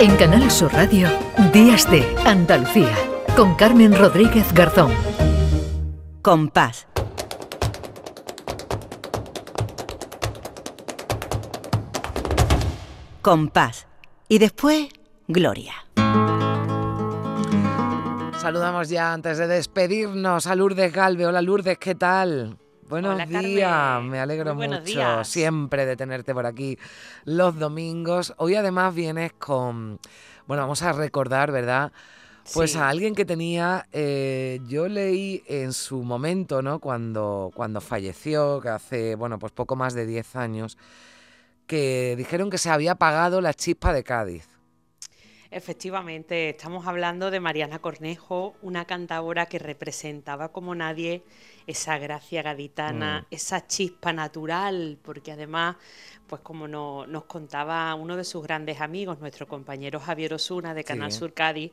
En Canal Sur Radio, Días de Andalucía, con Carmen Rodríguez Garzón. Compás. Compás. Y después, Gloria. Saludamos ya antes de despedirnos a Lourdes Galve. Hola Lourdes, ¿qué tal? Buenos días, me alegro mucho siempre de tenerte por aquí los domingos. Hoy además vienes con, bueno, vamos a recordar, ¿verdad? Pues a alguien que tenía, eh, yo leí en su momento, ¿no? Cuando, cuando falleció, que hace, bueno, pues poco más de 10 años, que dijeron que se había apagado la chispa de Cádiz. Efectivamente, estamos hablando de Mariana Cornejo, una cantadora que representaba como nadie esa gracia gaditana, mm. esa chispa natural, porque además, pues como nos contaba uno de sus grandes amigos, nuestro compañero Javier Osuna de Canal Sur Cádiz,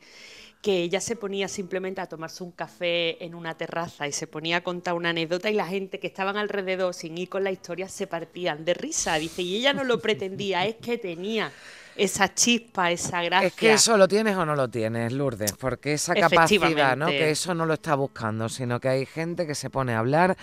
que ella se ponía simplemente a tomarse un café en una terraza y se ponía a contar una anécdota y la gente que estaban alrededor sin ir con la historia se partían de risa, dice, y ella no lo pretendía, es que tenía esa chispa, esa gracia. Es que eso lo tienes o no lo tienes, Lourdes, porque esa capacidad, ¿no? Que eso no lo está buscando, sino que hay gente que se pone a hablar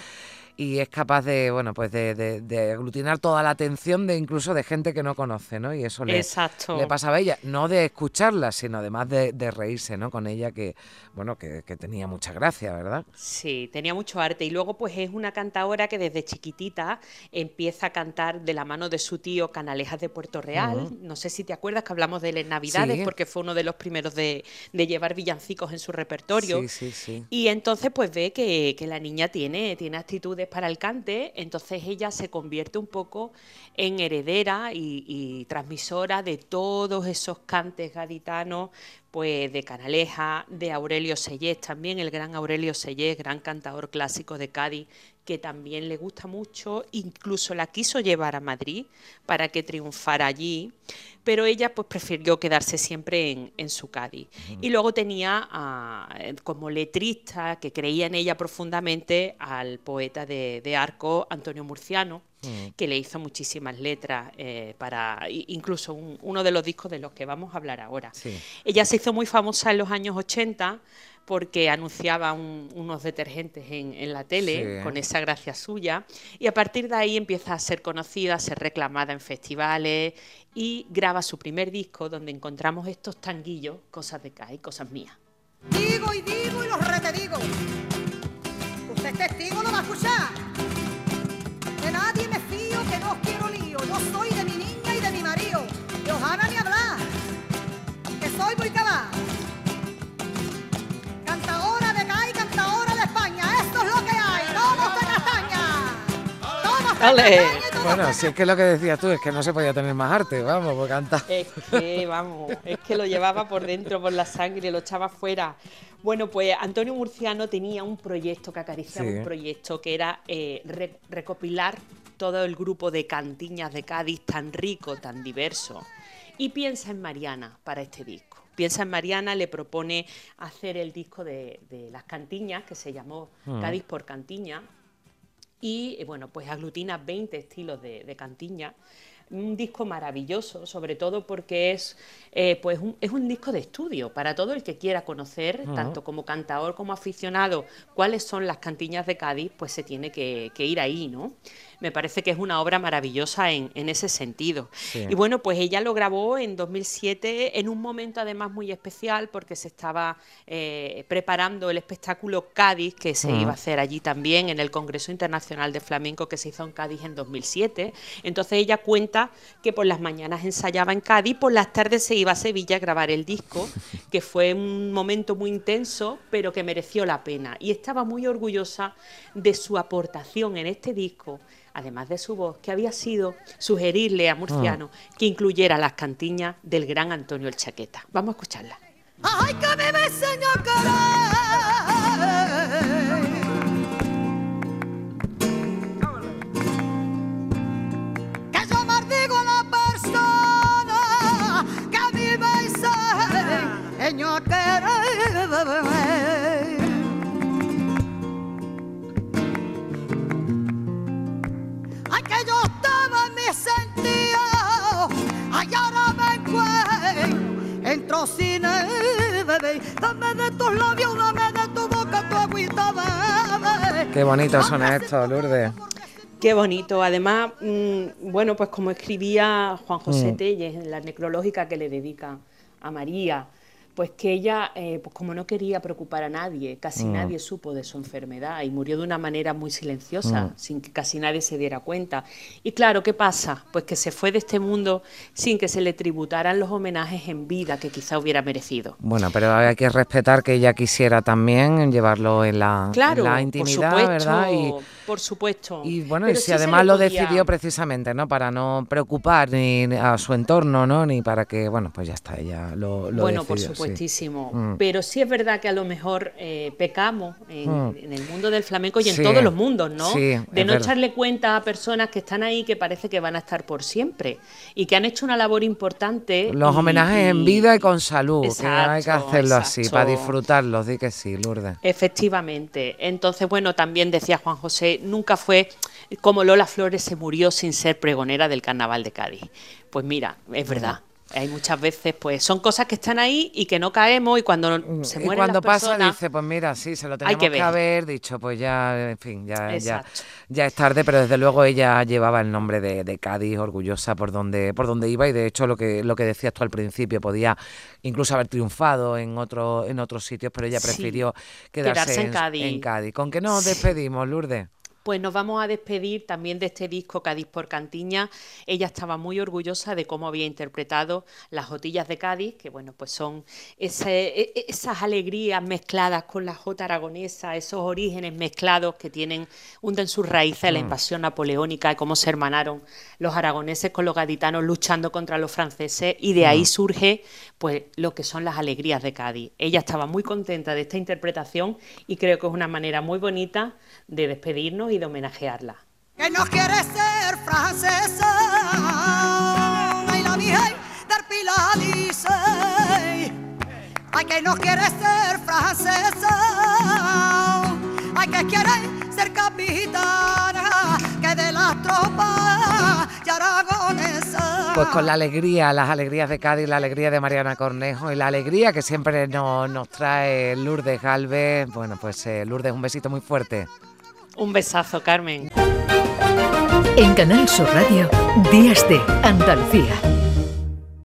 y es capaz de, bueno, pues de, aglutinar toda la atención de incluso de gente que no conoce, ¿no? Y eso le, le pasaba a ella, no de escucharla, sino además de, reírse, ¿no? Con ella que, bueno, que, tenía mucha gracia, ¿verdad? Sí, tenía mucho arte y luego pues es una cantadora que desde chiquitita empieza a cantar de la mano de su tío Canalejas de Puerto Real. No sé si te acuerdas que hablamos de él en Navidades porque fue uno de los primeros de, llevar villancicos en su repertorio. Sí, sí, sí. Y entonces pues ve que, que la niña tiene, tiene actitudes para el cante, entonces ella se convierte un poco en heredera y, transmisora de todos esos cantes gaditanos, pues de Canaleja, de Aurelio Sellés, también el gran Aurelio Sellés, gran cantador clásico de Cádiz, que también le gusta mucho, incluso la quiso llevar a Madrid para que triunfara allí, pero ella pues prefirió quedarse siempre en, su Cádiz. Y luego tenía como letrista, que creía en ella profundamente, al poeta de, arco Antonio Murciano, que le hizo muchísimas letras eh, para incluso uno de los discos de los que vamos a hablar ahora. Ella se hizo muy famosa en los años 80 porque anunciaba unos detergentes en, la tele con esa gracia suya y a partir de ahí empieza a ser conocida, a ser reclamada en festivales y graba su primer disco donde encontramos estos tanguillos, cosas de Kai, cosas mías. Digo y digo y lo rete digo. Usted es testigo, lo va a escuchar. Bueno, si es que lo que decías tú es que no se podía tener más arte, vamos, por cantar. Es que, vamos, es que lo llevaba por dentro, por la sangre, lo echaba fuera. Bueno, pues Antonio Murciano tenía un proyecto que acariciaba un proyecto que era eh, recopilar todo el grupo de cantiñas de Cádiz tan rico, tan diverso. Y piensa en Mariana para este disco. Piensa en Mariana, le propone hacer el disco de, las cantiñas, que se llamó mm. Cádiz por Cantiña, y eh, bueno, pues aglutina 20 estilos de, cantiña. Un disco maravilloso, sobre todo porque es, eh, pues un, es un disco de estudio para todo el que quiera conocer, tanto como cantador como aficionado, cuáles son las cantiñas de Cádiz, pues se tiene que, que ir ahí, ¿no? me parece que es una obra maravillosa en, ese sentido. Y bueno, pues ella lo grabó en 2007 en un momento además muy especial porque se estaba eh, preparando el espectáculo Cádiz que se iba a hacer allí también en el Congreso Internacional de Flamenco que se hizo en Cádiz en 2007. Entonces ella cuenta que por las mañanas ensayaba en Cádiz, por las tardes se iba a Sevilla a grabar el disco, que fue un momento muy intenso, pero que mereció la pena. Y estaba muy orgullosa de su aportación en este disco además de su voz, que había sido sugerirle a Murciano ah. que incluyera las cantiñas del gran Antonio el Chaqueta. Vamos a escucharla. ¡Ay, que me de tus labios, dame de tu boca tu agüita. Qué bonitos son estos, Lourdes. Qué bonito. Además, mm, bueno, pues como escribía Juan José mm. Telles en la necrológica que le dedica a María, pues que ella, eh, pues como no quería preocupar a nadie, casi mm. nadie supo de su enfermedad y murió de una manera muy silenciosa, mm. sin que casi nadie se diera cuenta. Y claro, ¿qué pasa? Pues que se fue de este mundo sin que se le tributaran los homenajes en vida que quizá hubiera merecido. Bueno, pero hay que respetar que ella quisiera también llevarlo en la, la intimidad, por supuesto, ¿verdad? Y, por supuesto. Y bueno, y si además lo decidió precisamente, ¿no? Para no preocupar ni a su entorno, ¿no? Ni para que, bueno, pues ya está, ella lo, lo Bueno, por supuesto Mm. Pero sí es verdad que a lo mejor eh, pecamos mm. en, el mundo del flamenco y en todos los mundos, ¿no? de no echarle cuenta a personas que están ahí que parece que van a estar por siempre y que han hecho una labor importante. Los homenajes en vida y con salud, que hay que hacerlo así, para disfrutarlos, di que sí, Lourdes. Efectivamente. Entonces, bueno, también decía Juan José, nunca fue como Lola Flores se murió sin ser pregonera del Carnaval de Cádiz. Pues mira, es verdad. Hay muchas veces, pues son cosas que están ahí y que no caemos y cuando mm, se mueren y cuando pasa dice, pues mira, sí, se lo tenemos que, haber dicho, pues ya, en fin, ya, ya, ya, es tarde, pero desde luego ella llevaba el nombre de, de, Cádiz, orgullosa por donde, por donde iba y de hecho lo que, lo que decías tú al principio, podía incluso haber triunfado en otro, en otros sitios, pero ella prefirió quedarse, en, Cádiz. en, Cádiz. ¿Con qué nos despedimos, Lourdes? Pues nos vamos a despedir también de este disco Cádiz por Cantiña. Ella estaba muy orgullosa de cómo había interpretado las jotillas de Cádiz, que bueno, pues son e, e, esas alegrías mezcladas con la jota aragonesa, esos orígenes mezclados que tienen, hunden sus raíces en la mm. invasión napoleónica y cómo se hermanaron los aragoneses con los gaditanos luchando contra los franceses y de ahí mm. surge pues lo que son las alegrías de Cádiz. Ella estaba muy contenta de esta interpretación y creo que es una manera muy bonita de despedirnos y de homenajearla. Que no quiere ser francesa, ay la del Pilar dice, ay que no quiere ser francesa, ay que quiere ser capitana, que de las tropas y aragonesa. Pues con la alegría, las alegrías de Cádiz, la alegría de Mariana Cornejo y la alegría que siempre nos, nos trae Lourdes Galvez. Bueno, pues eh, Lourdes, un besito muy fuerte. Un besazo, Carmen. En Canal Sur Radio, Días de Andalucía.